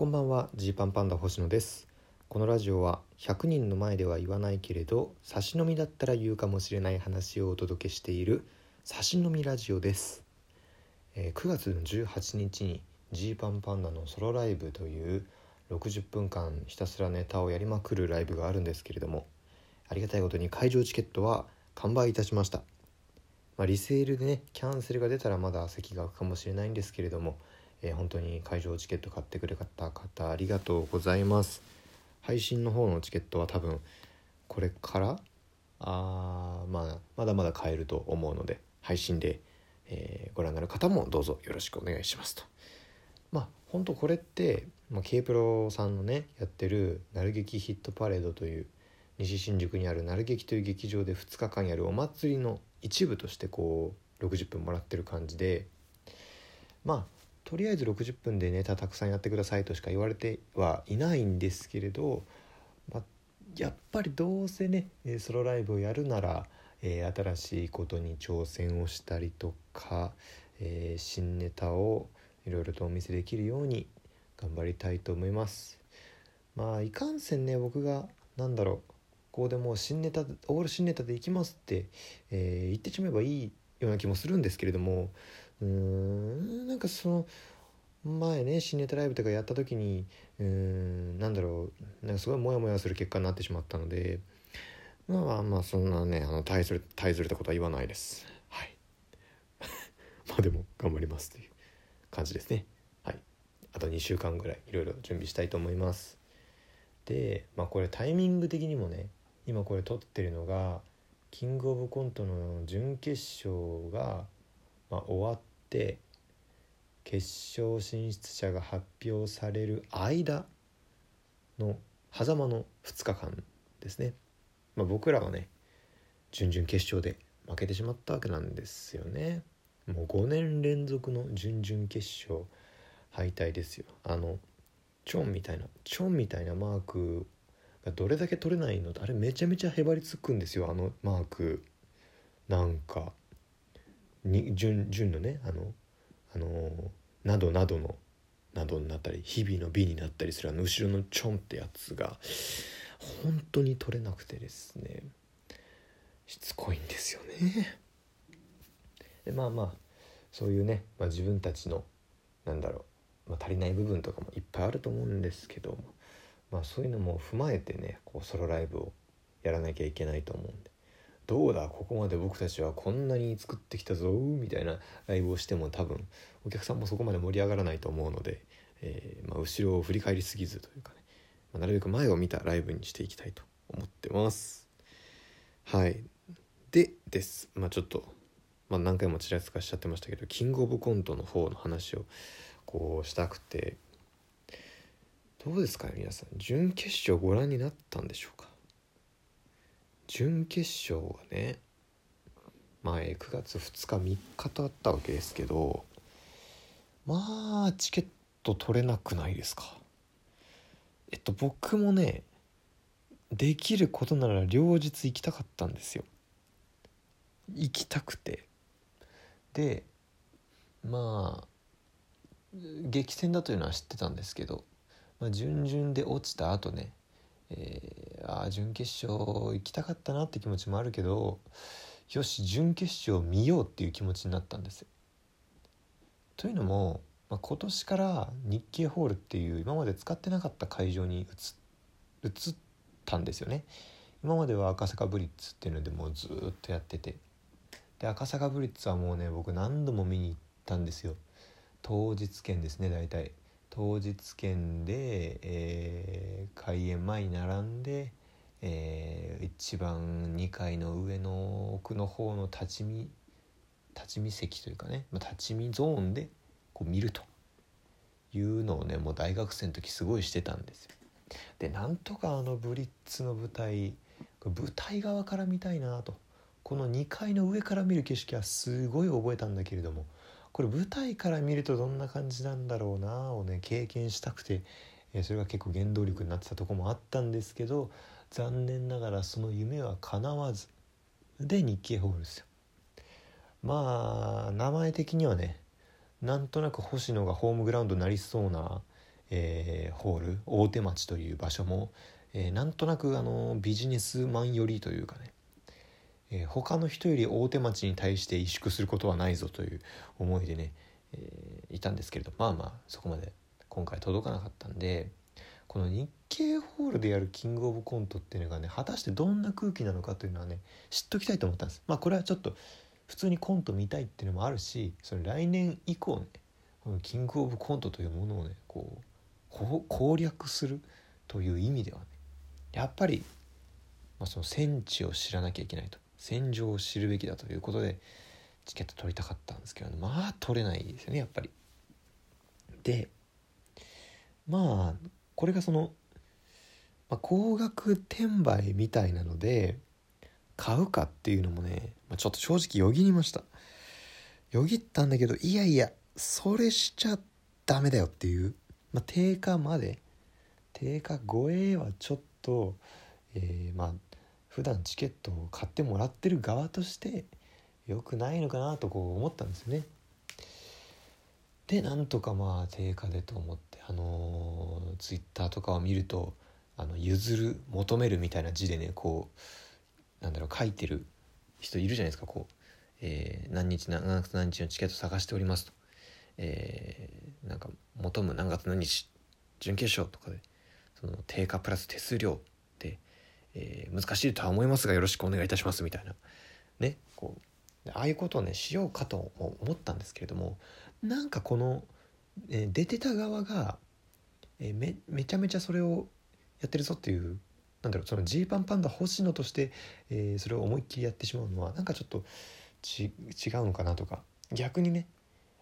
こんばんはジーパンパンダ星野です。このラジオは100人の前では言わないけれど差し飲みだったら言うかもしれない話をお届けしている差し飲みラジオです、えー9月の18日にジーパンパンダのソロライブという60分間ひたすらネタをやりまくるライブがあるんですけれどもありがたいことに会場チケットは完売いたしました。まあ、リセールでねキャンセルが出たらまだ席が空くかもしれないんですけれども、えー本当に会場チケット買ってくれた方ありがとうございます。配信の方のチケットは多分これから？あー、まあ、まだまだ買えると思うので配信で、えーご覧になる方もどうぞよろしくお願いしますと。まあ本当これって、まあ、K プロさんのねやってる「なる劇ヒットパレード」という西新宿にあるなる劇という劇場で2日間やるお祭りの一部としてこう60分もらってる感じでまあとりあえず60分でネタたくさんやってくださいとしか言われてはいないんですけれど、まあ、やっぱりどうせねソロライブをやるなら、えー新しいことに挑戦をしたりとか、えー新ネタをいろいろとお見せできるように頑張りたいと思います。まあいかんせんね僕がなんだろうここでもう新ネタオール新ネタでいきますって、えー言ってしまえばいいような気もするんですけれどもうーんなんかその前ね新ネタライブとかやった時にうーんなんだろうなんかすごいモヤモヤする結果になってしまったのでまあまあまあそんなねあの大ずれ大ずれたことは言わないです。はい。まあでも頑張りますという感じですね。はい。あと2週間ぐらいいろいろ準備したいと思います。でまあこれタイミング的にもね今これ撮ってるのがキングオブコントの準決勝が、まあ、終わって決勝進出者が発表される間の狭間の2日間ですね、まあ、僕らはね準々決勝で負けてしまったわけなんですよね。もう5年連続の準々決勝敗退ですよ。あのチョンみたいなチョンみたいなマークがどれだけ取れないのあれめちゃめちゃへばりつくんですよあのマーク。なんかに順順のねあのあのなどなどのなどになったり日々の美になったりするあの後ろのチョンってやつが本当に取れなくてですねしつこいんですよね。でまあまあそういうね、まあ、自分たちのなんだろう、まあ、足りない部分とかもいっぱいあると思うんですけど、まあ、そういうのも踏まえてねこうソロライブをやらなきゃいけないと思うんでどうだここまで僕たちはこんなに作ってきたぞみたいなライブをしても多分お客さんもそこまで盛り上がらないと思うので、えーまあ、後ろを振り返りすぎずというかね、まあなるべく前を見たライブにしていきたいと思ってます。はい。でです。まあちょっと、まあ、何回もちらつかしちゃってましたけどキングオブコントの方の話をこうしたくてどうですかね皆さん。準決勝ご覧になったんでしょうか？準決勝はね前9月2日3日とあったわけですけどまあチケット取れなくないですか？えっと僕もねできることなら両日行きたかったんですよ。行きたくて。でまあ激戦だというのは知ってたんですけど、まあ、準々で落ちた後ね、えー、ああ準決勝行きたかったなって気持ちもあるけどよし準決勝見ようっていう気持ちになったんです。というのも、まあ、今年から日経ホールっていう今まで使ってなかった会場に移ったんですよね。今までは赤坂ブリッツっていうのでもうずっとやっててで赤坂ブリッツはもうね僕何度も見に行ったんですよ当日券ですね大体当日券で、えー開演前に並んで、えー一番2階の上の奥の方の立ち見立ち見席というかね、まあ、立ち見ゾーンでこう見るというのをねもう大学生の時すごいしてたんですよ。でなんとかあのブリッツの舞台舞台側から見たいなと。この2階の上から見る景色はすごい覚えたんだけれどもこれ舞台から見るとどんな感じなんだろうなをね経験したくて、えそれが結構原動力になってたとこもあったんですけど残念ながらその夢は叶わずで日経ホールですよ。まあ名前的にはねなんとなく星野がホームグラウンドになりそうな、えー、ホール大手町という場所も、えー、なんとなくあのビジネスマン寄りというかね、えー、他の人より大手町に対して萎縮することはないぞという思いでね、えー、いたんですけれどまあまあそこまで今回届かなかったんでこの日経ホールでやるキングオブコントっていうのがね果たしてどんな空気なのかというのはね知っときたいと思ったんです。まあこれはちょっと普通にコント見たいっていうのもあるしそれ来年以降ねこのキングオブコントというものをねこう攻略するという意味ではねやっぱり、まあ、その戦地を知らなきゃいけないと。戦場を知るべきだということでチケット取りたかったんですけど、まあ取れないですよねやっぱり。でまあこれがその、まあ、高額転売みたいなので買うかっていうのもね、まあ、ちょっと正直よぎりましたよぎったんだけどいやいやそれしちゃダメだよっていう、まあ、定価まで定価超えはちょっと、えー、まあ普段チケットを買ってもらってる側として良くないのかなとこう思ったんですよね。でなんとかまあ定価でと思ってあのー、ツイッターとかを見るとあの譲る求めるみたいな字でねこうなんだろう書いてる人いるじゃないですかこう、えー、何日何月何日のチケット探しておりますと、えー、なんか求む何月何日準決勝とかでその定価プラス手数料で、えー、難しいとは思いますがよろしくお願いいたしますみたいな。ねこうああいうことをねしようかと思ったんですけれどもなんかこの、えー、出てた側が、えー、めめちゃめちゃそれをやってるぞっていうなんだろうそのジーパンパンダ星野として、えー、それを思いっきりやってしまうのはなんかちょっとち違うのかなとか逆にね、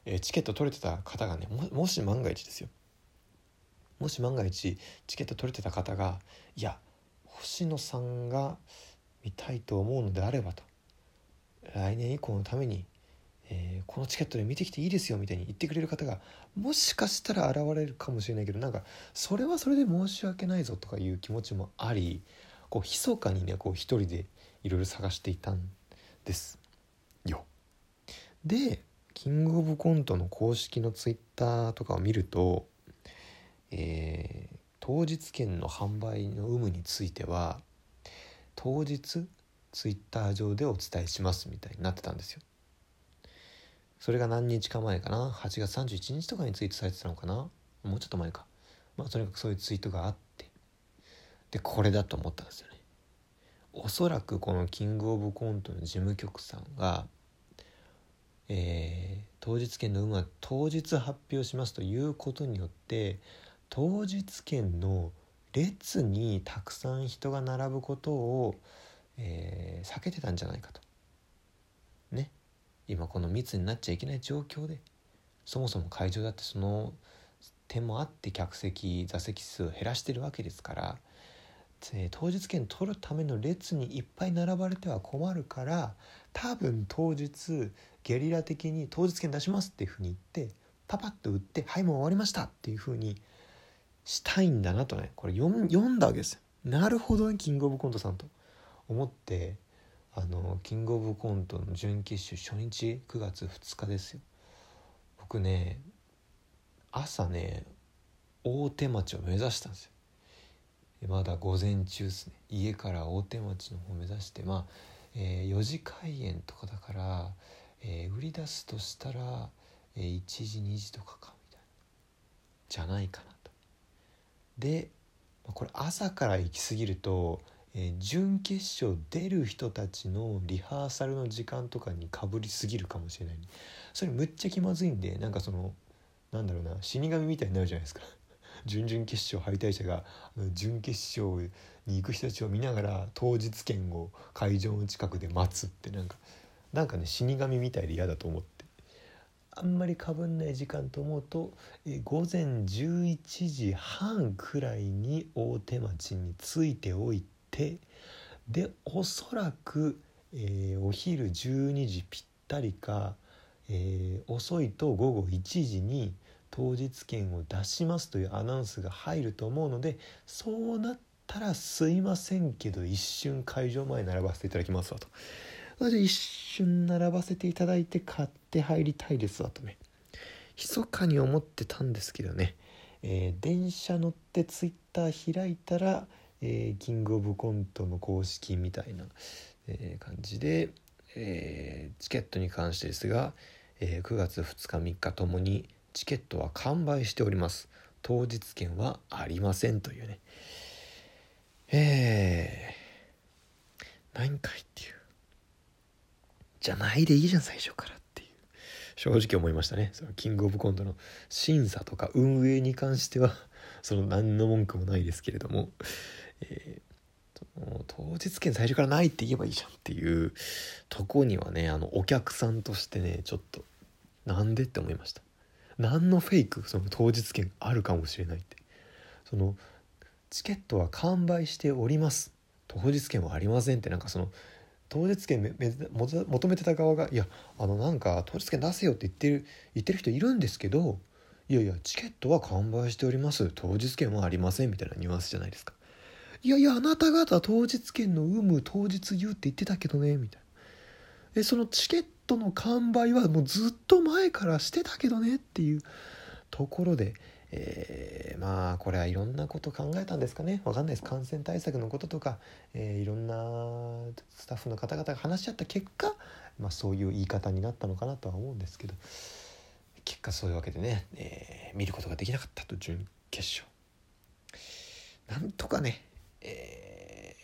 えー、チケット取れてた方がねももし万が一ですよ。もし万が一チケット取れてた方がいや星野さんが見たいと思うのであればと来年以降のためにえー、このチケットで見てきていいですよみたいに言ってくれる方がもしかしたら現れるかもしれないけどなんかそれはそれで申し訳ないぞとかいう気持ちもありこう密かにねこう一人でいろいろ探していたんですよ。でキングオブコントの公式のツイッターとかを見ると、えー、当日券の販売の有無については当日ツイッター上でお伝えしますみたいになってたんですよ。それが何日か前かな？8月31日とかにツイートされてたのかな？もうちょっと前か。まあとにかくそういうツイートがあって。でこれだと思ったんですよね。おそらくこのキングオブコントの事務局さんがえー、当日券の有無は当日発表しますということによって当日券の列にたくさん人が並ぶことを、えー、避けてたんじゃないかと。ね。今この密になっちゃいけない状況で。そもそも会場だってその点もあって客席座席数を減らしてるわけですから当日券取るための列にいっぱい並ばれては困るから多分当日ゲリラ的に当日券出しますっていうふうに言ってパパッと売ってはいもう終わりましたっていうふうにしたいんだなとね。これ読んだわけですよ。なるほどねキングオブコントさんと。思ってあのキングオブコントの準決勝初日9月2日ですよ。僕ね朝ね大手町を目指したんですよ。まだ午前中ですね。家から大手町の方を目指してまあ、えー、4時開演とかだから、えー、売り出すとしたら、えー、1時2時とかかみたいな。じゃないかなと。でこれ朝から行き過ぎるとえー、準決勝出る人たちのリハーサルの時間とかにかぶりすぎるかもしれない。それむっちゃ気まずいんでなんかそのなんだろうな死神みたいになるじゃないですか。準々決勝敗退者が準決勝に行く人たちを見ながら当日券を会場の近くで待つってなんかなんかね死神みたいで嫌だと思って。あんまりかぶんない時間と思うとえ午前11時半くらいに大手町に着いておいてでおそらく、えー、お昼12時ぴったりか、えー、遅いと午後1時に当日券を出しますというアナウンスが入ると思うのでそうなったらすいませんけど一瞬会場前に並ばせていただきますわと。それで一瞬並ばせていただいて買って入りたいですわとね密かに思ってたんですけどね、えー、電車乗ってツイッター開いたら、えー、キングオブコントの公式みたいな、えー、感じで、えチケットに関してですが、え9月2日3日ともにチケットは完売しております。当日券はありませんというね。えー、ないんかいっていう。じゃないでいいじゃん最初からっていう。正直思いましたね。そのキングオブコントの審査とか運営に関しては その何の文句もないですけれども、えー、当日券最初からないって言えばいいじゃんっていうとこにはねあのお客さんとしてねちょっとなんでって思いました。何のフェイクその当日券あるかもしれないって。そのチケットは完売しております。当日券はありませんってなんかその当日券めめ求めてた側が「いやあのなんか当日券出せよ」って言ってる言ってる人いるんですけどいやいやチケットは完売しております。当日券はありませんみたいなニュアンスじゃないですか。いやいやあなた方当日券の有無当日言うって言ってたけどねみたいな。でそのチケットの完売はもうずっと前からしてたけどねっていうところでえー、まあこれはいろんなこと考えたんですかね。分かんないです。感染対策のこととか、えー、いろんなスタッフの方々が話し合った結果、まあ、そういう言い方になったのかなとは思うんですけど。結果そういうわけでね、えー、見ることができなかったと準決勝。なんとかね、え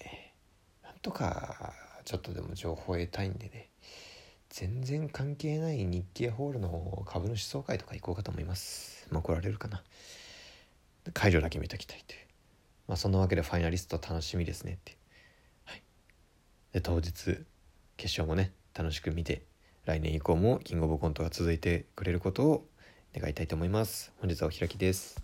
ー、なんとかちょっとでも情報を得たいんでね。全然関係ない日経ホールの株主総会とか行こうかと思います。まあ来られるかな。会場だけ見ときたいというまあそんなわけでファイナリスト楽しみですねって。はい。で当日決勝もね楽しく見て来年以降もキングオブコントが続いてくれることを願いたいと思います。本日はお開きです。